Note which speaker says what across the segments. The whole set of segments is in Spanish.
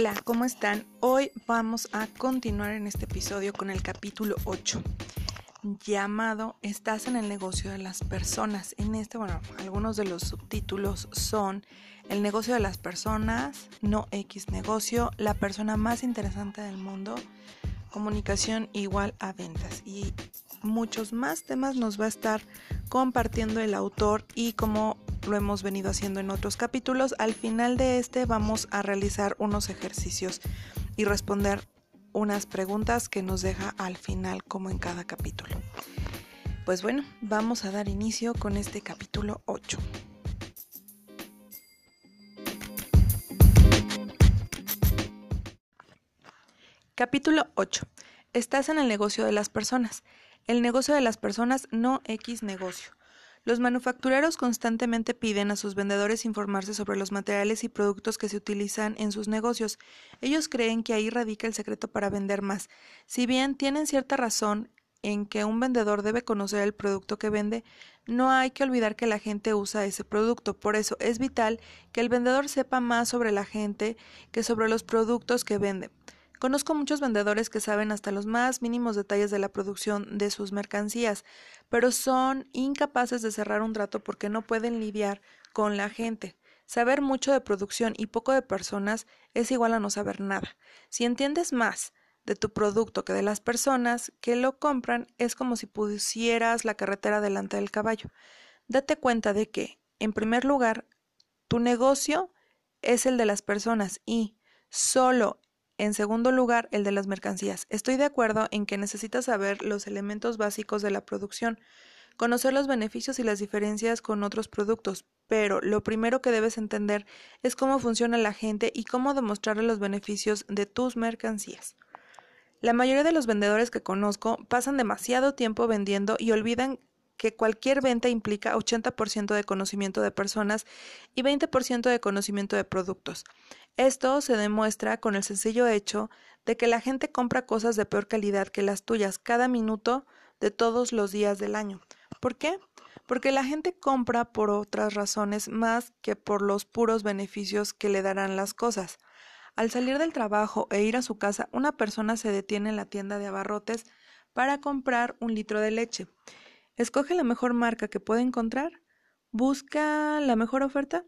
Speaker 1: Hola, ¿cómo están? Hoy vamos a continuar en este episodio con el capítulo 8 llamado Estás en el negocio de las personas. En este, bueno, algunos de los subtítulos son El negocio de las personas, no X negocio, la persona más interesante del mundo, comunicación igual a ventas. Y muchos más temas nos va a estar compartiendo el autor y como lo hemos venido haciendo en otros capítulos, al final de este vamos a realizar unos ejercicios y responder unas preguntas que nos deja al final como en cada capítulo. Pues bueno, vamos a dar inicio con este capítulo 8. Capítulo 8. Estás en el negocio de las personas. El negocio de las personas, no X negocio. Los manufactureros constantemente piden a sus vendedores informarse sobre los materiales y productos que se utilizan en sus negocios. Ellos creen que ahí radica el secreto para vender más. Si bien tienen cierta razón en que un vendedor debe conocer el producto que vende, no hay que olvidar que la gente usa ese producto. Por eso es vital que el vendedor sepa más sobre la gente que sobre los productos que vende. Conozco muchos vendedores que saben hasta los más mínimos detalles de la producción de sus mercancías, pero son incapaces de cerrar un trato porque no pueden lidiar con la gente. Saber mucho de producción y poco de personas es igual a no saber nada. Si entiendes más de tu producto que de las personas que lo compran, es como si pusieras la carretera delante del caballo. Date cuenta de que, en primer lugar, tu negocio es el de las personas y solo en segundo lugar, el de las mercancías. Estoy de acuerdo en que necesitas saber los elementos básicos de la producción, conocer los beneficios y las diferencias con otros productos, pero lo primero que debes entender es cómo funciona la gente y cómo demostrarle los beneficios de tus mercancías. La mayoría de los vendedores que conozco pasan demasiado tiempo vendiendo y olvidan que cualquier venta implica 80% de conocimiento de personas y 20% de conocimiento de productos. Esto se demuestra con el sencillo hecho de que la gente compra cosas de peor calidad que las tuyas cada minuto de todos los días del año. ¿Por qué? Porque la gente compra por otras razones más que por los puros beneficios que le darán las cosas. Al salir del trabajo e ir a su casa, una persona se detiene en la tienda de abarrotes para comprar un litro de leche. Escoge la mejor marca que puede encontrar. Busca la mejor oferta.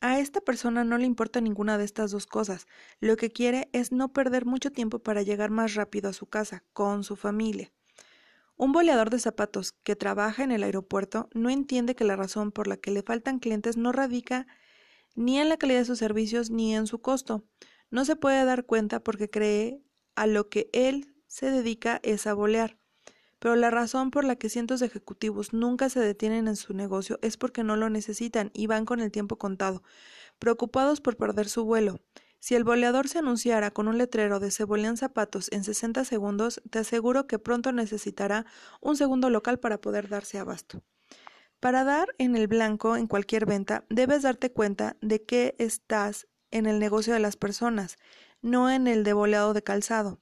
Speaker 1: A esta persona no le importa ninguna de estas dos cosas. Lo que quiere es no perder mucho tiempo para llegar más rápido a su casa, con su familia. Un boleador de zapatos que trabaja en el aeropuerto no entiende que la razón por la que le faltan clientes no radica ni en la calidad de sus servicios ni en su costo. No se puede dar cuenta porque cree a lo que él se dedica es a bolear pero la razón por la que cientos de ejecutivos nunca se detienen en su negocio es porque no lo necesitan y van con el tiempo contado, preocupados por perder su vuelo. Si el boleador se anunciara con un letrero de se bolean zapatos en 60 segundos, te aseguro que pronto necesitará un segundo local para poder darse abasto. Para dar en el blanco en cualquier venta, debes darte cuenta de que estás en el negocio de las personas, no en el de boleado de calzado.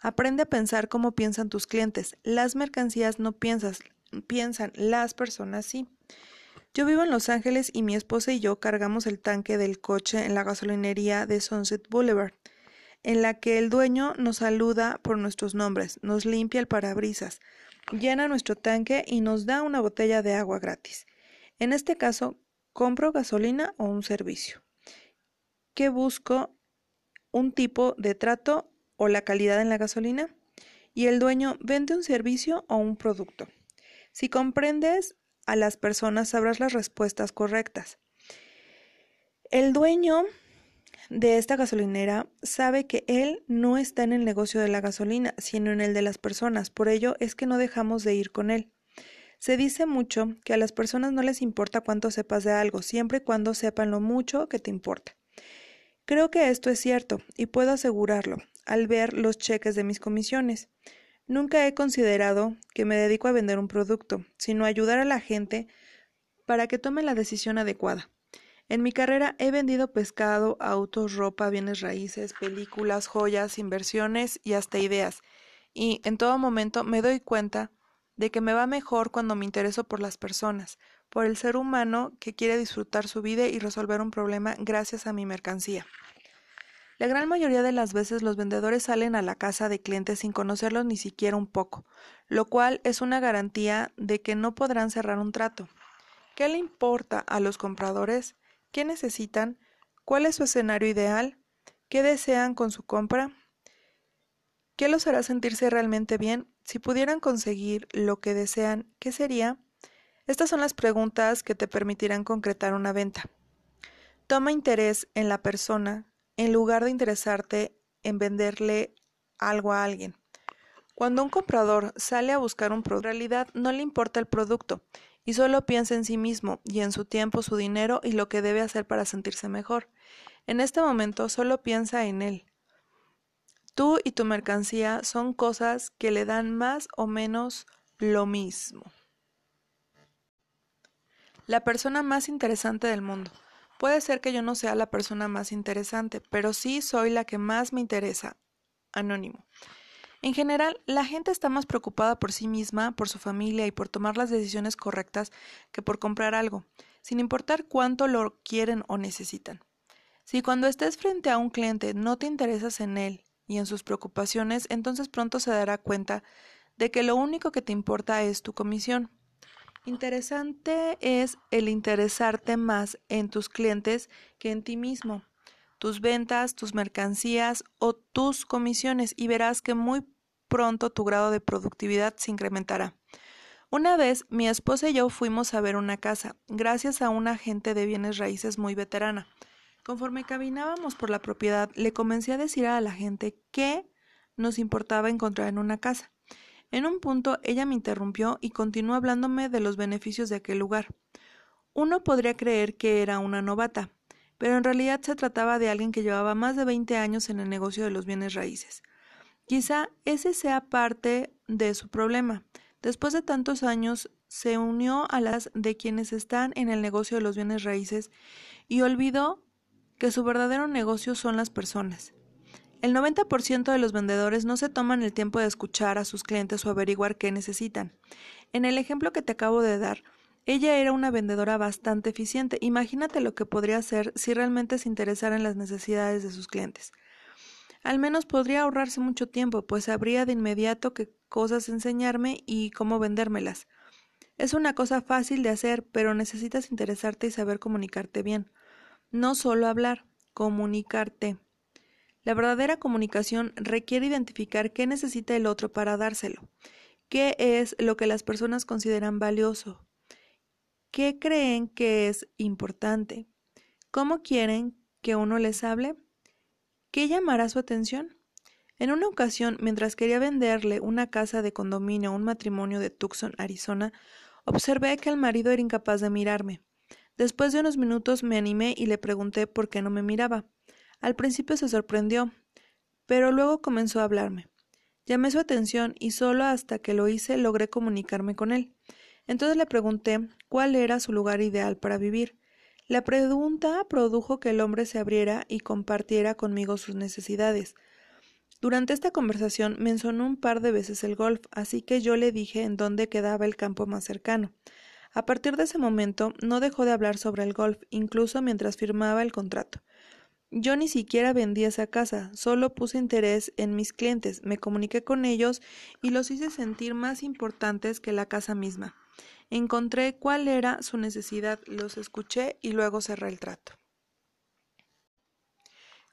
Speaker 1: Aprende a pensar como piensan tus clientes. Las mercancías no piensas, piensan, las personas sí. Yo vivo en Los Ángeles y mi esposa y yo cargamos el tanque del coche en la gasolinería de Sunset Boulevard, en la que el dueño nos saluda por nuestros nombres, nos limpia el parabrisas, llena nuestro tanque y nos da una botella de agua gratis. En este caso, compro gasolina o un servicio. ¿Qué busco? Un tipo de trato o la calidad en la gasolina y el dueño vende un servicio o un producto. Si comprendes a las personas sabrás las respuestas correctas. El dueño de esta gasolinera sabe que él no está en el negocio de la gasolina, sino en el de las personas, por ello es que no dejamos de ir con él. Se dice mucho que a las personas no les importa cuánto sepas de algo, siempre y cuando sepan lo mucho que te importa. Creo que esto es cierto y puedo asegurarlo al ver los cheques de mis comisiones. Nunca he considerado que me dedico a vender un producto, sino a ayudar a la gente para que tome la decisión adecuada. En mi carrera he vendido pescado, autos, ropa, bienes raíces, películas, joyas, inversiones y hasta ideas. Y en todo momento me doy cuenta de que me va mejor cuando me intereso por las personas, por el ser humano que quiere disfrutar su vida y resolver un problema gracias a mi mercancía. La gran mayoría de las veces los vendedores salen a la casa de clientes sin conocerlos ni siquiera un poco, lo cual es una garantía de que no podrán cerrar un trato. ¿Qué le importa a los compradores? ¿Qué necesitan? ¿Cuál es su escenario ideal? ¿Qué desean con su compra? ¿Qué los hará sentirse realmente bien? Si pudieran conseguir lo que desean, ¿qué sería? Estas son las preguntas que te permitirán concretar una venta. Toma interés en la persona en lugar de interesarte en venderle algo a alguien. Cuando un comprador sale a buscar un producto, en realidad no le importa el producto y solo piensa en sí mismo y en su tiempo, su dinero y lo que debe hacer para sentirse mejor. En este momento solo piensa en él. Tú y tu mercancía son cosas que le dan más o menos lo mismo. La persona más interesante del mundo. Puede ser que yo no sea la persona más interesante, pero sí soy la que más me interesa. Anónimo. En general, la gente está más preocupada por sí misma, por su familia y por tomar las decisiones correctas que por comprar algo, sin importar cuánto lo quieren o necesitan. Si cuando estés frente a un cliente no te interesas en él y en sus preocupaciones, entonces pronto se dará cuenta de que lo único que te importa es tu comisión. Interesante es el interesarte más en tus clientes que en ti mismo, tus ventas, tus mercancías o tus comisiones y verás que muy pronto tu grado de productividad se incrementará. Una vez mi esposa y yo fuimos a ver una casa, gracias a una agente de bienes raíces muy veterana. Conforme caminábamos por la propiedad, le comencé a decir a la gente qué nos importaba encontrar en una casa. En un punto ella me interrumpió y continuó hablándome de los beneficios de aquel lugar. Uno podría creer que era una novata, pero en realidad se trataba de alguien que llevaba más de 20 años en el negocio de los bienes raíces. Quizá ese sea parte de su problema. Después de tantos años se unió a las de quienes están en el negocio de los bienes raíces y olvidó que su verdadero negocio son las personas. El 90% de los vendedores no se toman el tiempo de escuchar a sus clientes o averiguar qué necesitan. En el ejemplo que te acabo de dar, ella era una vendedora bastante eficiente. Imagínate lo que podría hacer si realmente se interesara en las necesidades de sus clientes. Al menos podría ahorrarse mucho tiempo, pues sabría de inmediato qué cosas enseñarme y cómo vendérmelas. Es una cosa fácil de hacer, pero necesitas interesarte y saber comunicarte bien. No solo hablar, comunicarte. La verdadera comunicación requiere identificar qué necesita el otro para dárselo, qué es lo que las personas consideran valioso, qué creen que es importante, cómo quieren que uno les hable, qué llamará su atención. En una ocasión, mientras quería venderle una casa de condominio a un matrimonio de Tucson, Arizona, observé que el marido era incapaz de mirarme. Después de unos minutos me animé y le pregunté por qué no me miraba. Al principio se sorprendió, pero luego comenzó a hablarme. Llamé su atención y solo hasta que lo hice logré comunicarme con él. Entonces le pregunté cuál era su lugar ideal para vivir. La pregunta produjo que el hombre se abriera y compartiera conmigo sus necesidades. Durante esta conversación mencionó un par de veces el golf, así que yo le dije en dónde quedaba el campo más cercano. A partir de ese momento no dejó de hablar sobre el golf, incluso mientras firmaba el contrato. Yo ni siquiera vendí esa casa, solo puse interés en mis clientes, me comuniqué con ellos y los hice sentir más importantes que la casa misma. Encontré cuál era su necesidad, los escuché y luego cerré el trato.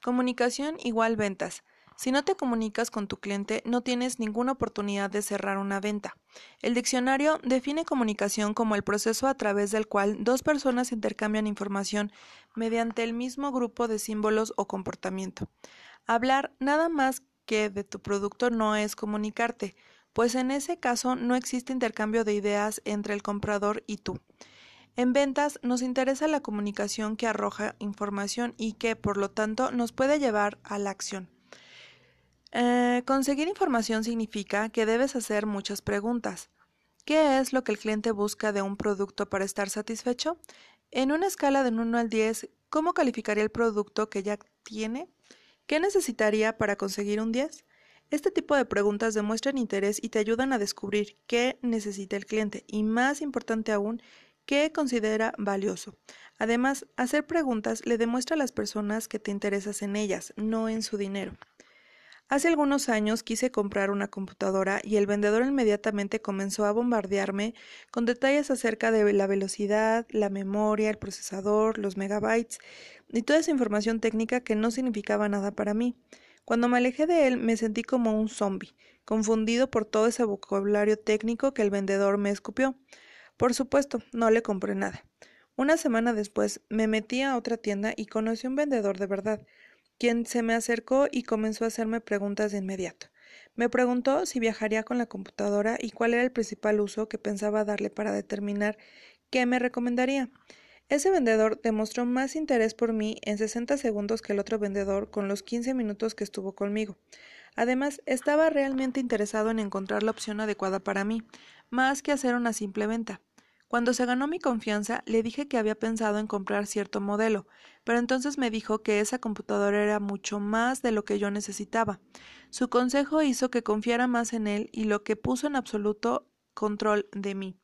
Speaker 1: Comunicación igual ventas. Si no te comunicas con tu cliente, no tienes ninguna oportunidad de cerrar una venta. El diccionario define comunicación como el proceso a través del cual dos personas intercambian información mediante el mismo grupo de símbolos o comportamiento. Hablar nada más que de tu producto no es comunicarte, pues en ese caso no existe intercambio de ideas entre el comprador y tú. En ventas nos interesa la comunicación que arroja información y que, por lo tanto, nos puede llevar a la acción. Eh, conseguir información significa que debes hacer muchas preguntas. ¿Qué es lo que el cliente busca de un producto para estar satisfecho? En una escala de 1 al 10, ¿cómo calificaría el producto que ya tiene? ¿Qué necesitaría para conseguir un 10? Este tipo de preguntas demuestran interés y te ayudan a descubrir qué necesita el cliente y, más importante aún, que considera valioso. Además, hacer preguntas le demuestra a las personas que te interesas en ellas, no en su dinero. Hace algunos años quise comprar una computadora y el vendedor inmediatamente comenzó a bombardearme con detalles acerca de la velocidad, la memoria, el procesador, los megabytes y toda esa información técnica que no significaba nada para mí. Cuando me alejé de él me sentí como un zombie, confundido por todo ese vocabulario técnico que el vendedor me escupió. Por supuesto, no le compré nada. Una semana después me metí a otra tienda y conocí a un vendedor de verdad, quien se me acercó y comenzó a hacerme preguntas de inmediato. Me preguntó si viajaría con la computadora y cuál era el principal uso que pensaba darle para determinar qué me recomendaría. Ese vendedor demostró más interés por mí en 60 segundos que el otro vendedor con los 15 minutos que estuvo conmigo. Además, estaba realmente interesado en encontrar la opción adecuada para mí, más que hacer una simple venta. Cuando se ganó mi confianza, le dije que había pensado en comprar cierto modelo, pero entonces me dijo que esa computadora era mucho más de lo que yo necesitaba. Su consejo hizo que confiara más en él y lo que puso en absoluto control de mí.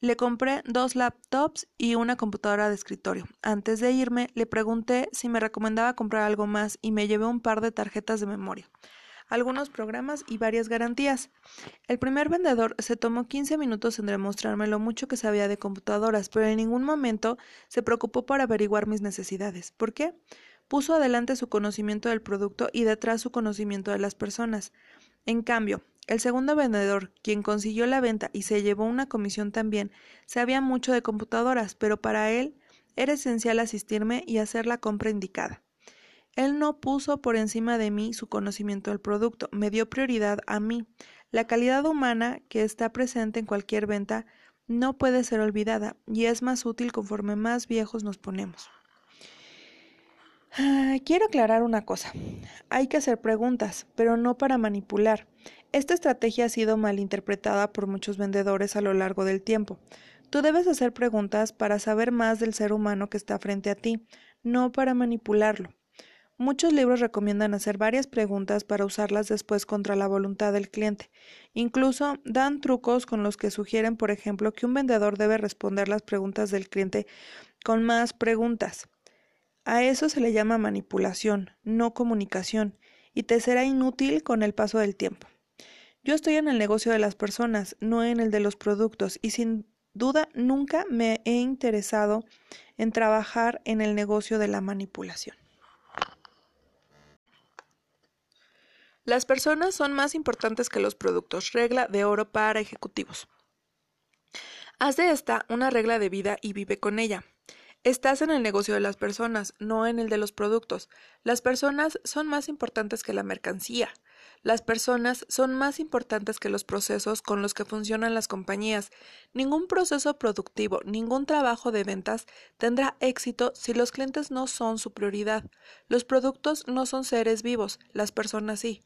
Speaker 1: Le compré dos laptops y una computadora de escritorio. Antes de irme, le pregunté si me recomendaba comprar algo más y me llevé un par de tarjetas de memoria algunos programas y varias garantías. El primer vendedor se tomó 15 minutos en demostrarme lo mucho que sabía de computadoras, pero en ningún momento se preocupó por averiguar mis necesidades. ¿Por qué? Puso adelante su conocimiento del producto y detrás su conocimiento de las personas. En cambio, el segundo vendedor, quien consiguió la venta y se llevó una comisión también, sabía mucho de computadoras, pero para él era esencial asistirme y hacer la compra indicada. Él no puso por encima de mí su conocimiento del producto, me dio prioridad a mí. La calidad humana que está presente en cualquier venta no puede ser olvidada y es más útil conforme más viejos nos ponemos. Ah, quiero aclarar una cosa. Hay que hacer preguntas, pero no para manipular. Esta estrategia ha sido malinterpretada por muchos vendedores a lo largo del tiempo. Tú debes hacer preguntas para saber más del ser humano que está frente a ti, no para manipularlo. Muchos libros recomiendan hacer varias preguntas para usarlas después contra la voluntad del cliente. Incluso dan trucos con los que sugieren, por ejemplo, que un vendedor debe responder las preguntas del cliente con más preguntas. A eso se le llama manipulación, no comunicación, y te será inútil con el paso del tiempo. Yo estoy en el negocio de las personas, no en el de los productos, y sin duda nunca me he interesado en trabajar en el negocio de la manipulación. Las personas son más importantes que los productos. Regla de oro para ejecutivos. Haz de esta una regla de vida y vive con ella. Estás en el negocio de las personas, no en el de los productos. Las personas son más importantes que la mercancía. Las personas son más importantes que los procesos con los que funcionan las compañías. Ningún proceso productivo, ningún trabajo de ventas tendrá éxito si los clientes no son su prioridad. Los productos no son seres vivos, las personas sí.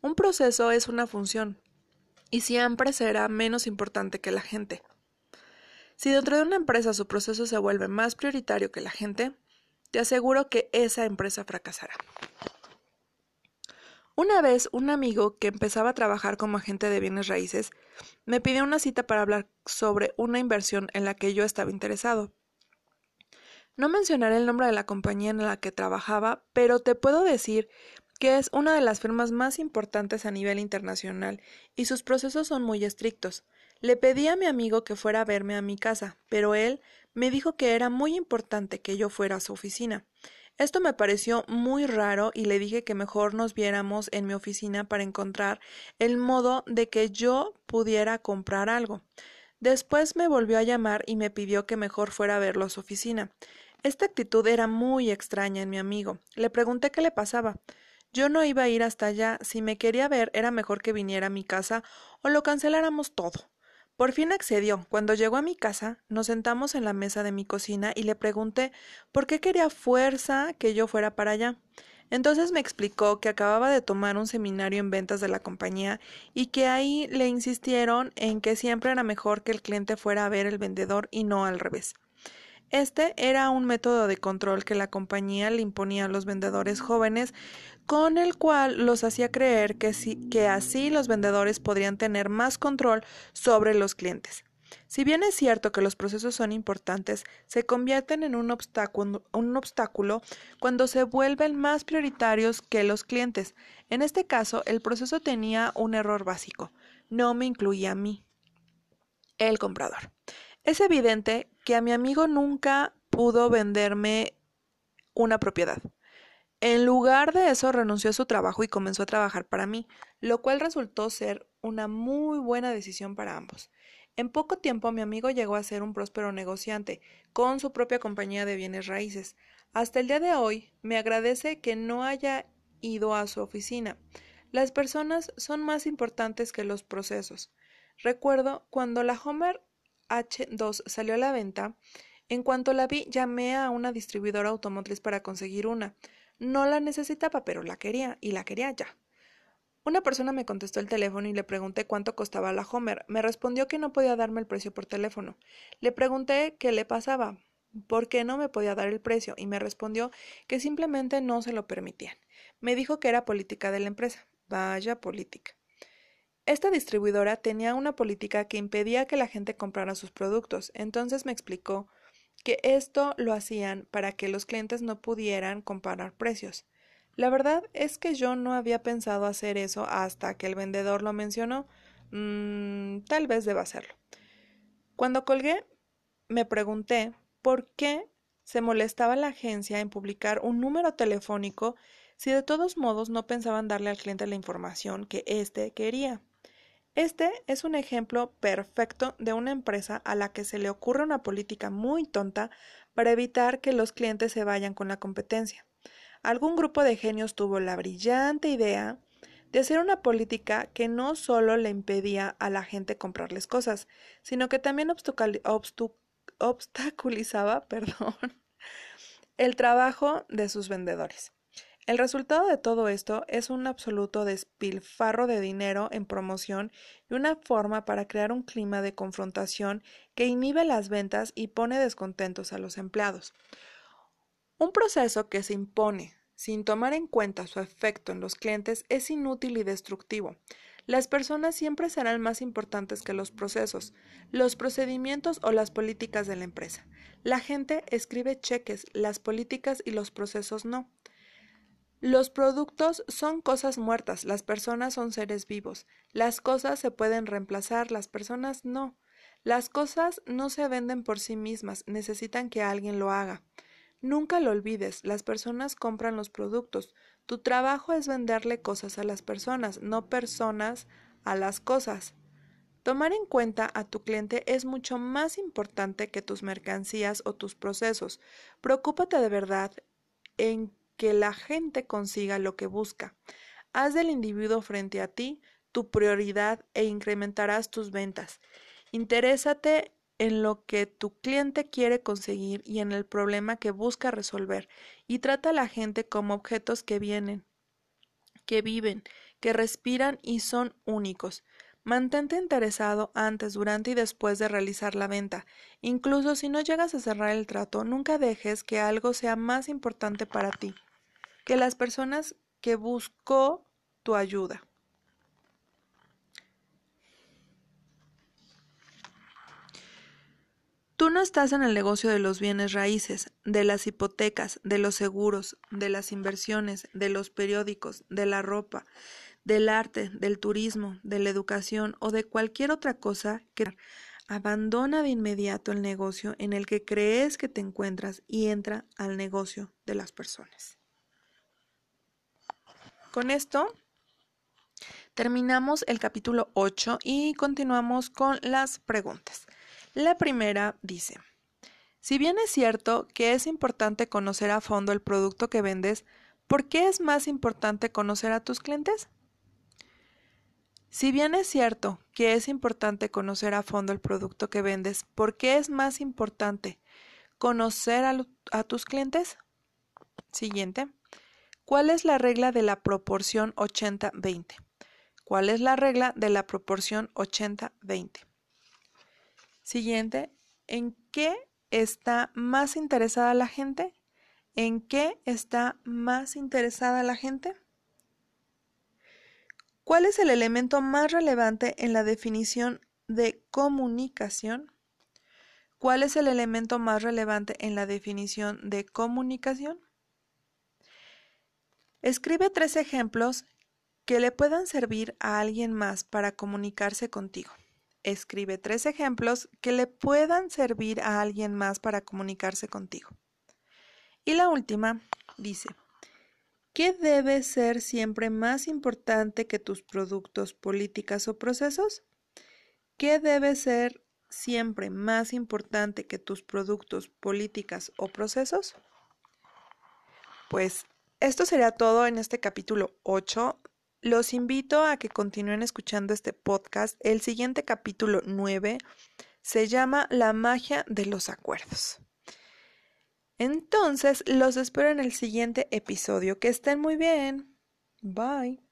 Speaker 1: Un proceso es una función y siempre será menos importante que la gente. Si dentro de una empresa su proceso se vuelve más prioritario que la gente, te aseguro que esa empresa fracasará. Una vez un amigo que empezaba a trabajar como agente de bienes raíces me pidió una cita para hablar sobre una inversión en la que yo estaba interesado. No mencionaré el nombre de la compañía en la que trabajaba, pero te puedo decir que es una de las firmas más importantes a nivel internacional y sus procesos son muy estrictos. Le pedí a mi amigo que fuera a verme a mi casa, pero él me dijo que era muy importante que yo fuera a su oficina. Esto me pareció muy raro y le dije que mejor nos viéramos en mi oficina para encontrar el modo de que yo pudiera comprar algo. Después me volvió a llamar y me pidió que mejor fuera a verlo a su oficina. Esta actitud era muy extraña en mi amigo. Le pregunté qué le pasaba. Yo no iba a ir hasta allá. Si me quería ver, era mejor que viniera a mi casa o lo canceláramos todo. Por fin accedió. Cuando llegó a mi casa, nos sentamos en la mesa de mi cocina y le pregunté por qué quería fuerza que yo fuera para allá. Entonces me explicó que acababa de tomar un seminario en ventas de la compañía y que ahí le insistieron en que siempre era mejor que el cliente fuera a ver el vendedor y no al revés. Este era un método de control que la compañía le imponía a los vendedores jóvenes, con el cual los hacía creer que, que así los vendedores podrían tener más control sobre los clientes. Si bien es cierto que los procesos son importantes, se convierten en un obstáculo, un obstáculo, cuando se vuelven más prioritarios que los clientes. En este caso, el proceso tenía un error básico. No me incluía a mí, el comprador. Es evidente que a mi amigo nunca pudo venderme una propiedad. En lugar de eso, renunció a su trabajo y comenzó a trabajar para mí, lo cual resultó ser una muy buena decisión para ambos. En poco tiempo mi amigo llegó a ser un próspero negociante, con su propia compañía de bienes raíces. Hasta el día de hoy me agradece que no haya ido a su oficina. Las personas son más importantes que los procesos. Recuerdo cuando la Homer H2 salió a la venta, en cuanto la vi llamé a una distribuidora automotriz para conseguir una. No la necesitaba, pero la quería, y la quería ya. Una persona me contestó el teléfono y le pregunté cuánto costaba la Homer. Me respondió que no podía darme el precio por teléfono. Le pregunté qué le pasaba, por qué no me podía dar el precio, y me respondió que simplemente no se lo permitían. Me dijo que era política de la empresa. Vaya política. Esta distribuidora tenía una política que impedía que la gente comprara sus productos. Entonces me explicó que esto lo hacían para que los clientes no pudieran comparar precios. La verdad es que yo no había pensado hacer eso hasta que el vendedor lo mencionó. Mm, tal vez deba hacerlo. Cuando colgué, me pregunté por qué se molestaba la agencia en publicar un número telefónico si de todos modos no pensaban darle al cliente la información que éste quería. Este es un ejemplo perfecto de una empresa a la que se le ocurre una política muy tonta para evitar que los clientes se vayan con la competencia. Algún grupo de genios tuvo la brillante idea de hacer una política que no solo le impedía a la gente comprarles cosas, sino que también obstaculizaba perdón, el trabajo de sus vendedores. El resultado de todo esto es un absoluto despilfarro de dinero en promoción y una forma para crear un clima de confrontación que inhibe las ventas y pone descontentos a los empleados. Un proceso que se impone sin tomar en cuenta su efecto en los clientes es inútil y destructivo. Las personas siempre serán más importantes que los procesos, los procedimientos o las políticas de la empresa. La gente escribe cheques, las políticas y los procesos no. Los productos son cosas muertas, las personas son seres vivos. Las cosas se pueden reemplazar, las personas no. Las cosas no se venden por sí mismas, necesitan que alguien lo haga. Nunca lo olvides, las personas compran los productos. Tu trabajo es venderle cosas a las personas, no personas a las cosas. Tomar en cuenta a tu cliente es mucho más importante que tus mercancías o tus procesos. Preocúpate de verdad en que la gente consiga lo que busca. Haz del individuo frente a ti tu prioridad e incrementarás tus ventas. Interésate en lo que tu cliente quiere conseguir y en el problema que busca resolver y trata a la gente como objetos que vienen, que viven, que respiran y son únicos. Mantente interesado antes, durante y después de realizar la venta. Incluso si no llegas a cerrar el trato, nunca dejes que algo sea más importante para ti que las personas que buscó tu ayuda. Tú no estás en el negocio de los bienes raíces, de las hipotecas, de los seguros, de las inversiones, de los periódicos, de la ropa, del arte, del turismo, de la educación o de cualquier otra cosa que abandona de inmediato el negocio en el que crees que te encuentras y entra al negocio de las personas. Con esto terminamos el capítulo 8 y continuamos con las preguntas. La primera dice, si bien es cierto que es importante conocer a fondo el producto que vendes, ¿por qué es más importante conocer a tus clientes? Si bien es cierto que es importante conocer a fondo el producto que vendes, ¿por qué es más importante conocer a, a tus clientes? Siguiente. ¿Cuál es la regla de la proporción 80-20? ¿Cuál es la regla de la proporción 80-20? Siguiente, ¿en qué está más interesada la gente? ¿En qué está más interesada la gente? ¿Cuál es el elemento más relevante en la definición de comunicación. ¿Cuál es el elemento más relevante en la definición de comunicación? Escribe tres ejemplos que le puedan servir a alguien más para comunicarse contigo. Escribe tres ejemplos que le puedan servir a alguien más para comunicarse contigo. Y la última dice, ¿qué debe ser siempre más importante que tus productos, políticas o procesos? ¿Qué debe ser siempre más importante que tus productos, políticas o procesos? Pues esto sería todo en este capítulo 8. Los invito a que continúen escuchando este podcast. El siguiente capítulo 9 se llama La magia de los acuerdos. Entonces, los espero en el siguiente episodio. Que estén muy bien. Bye.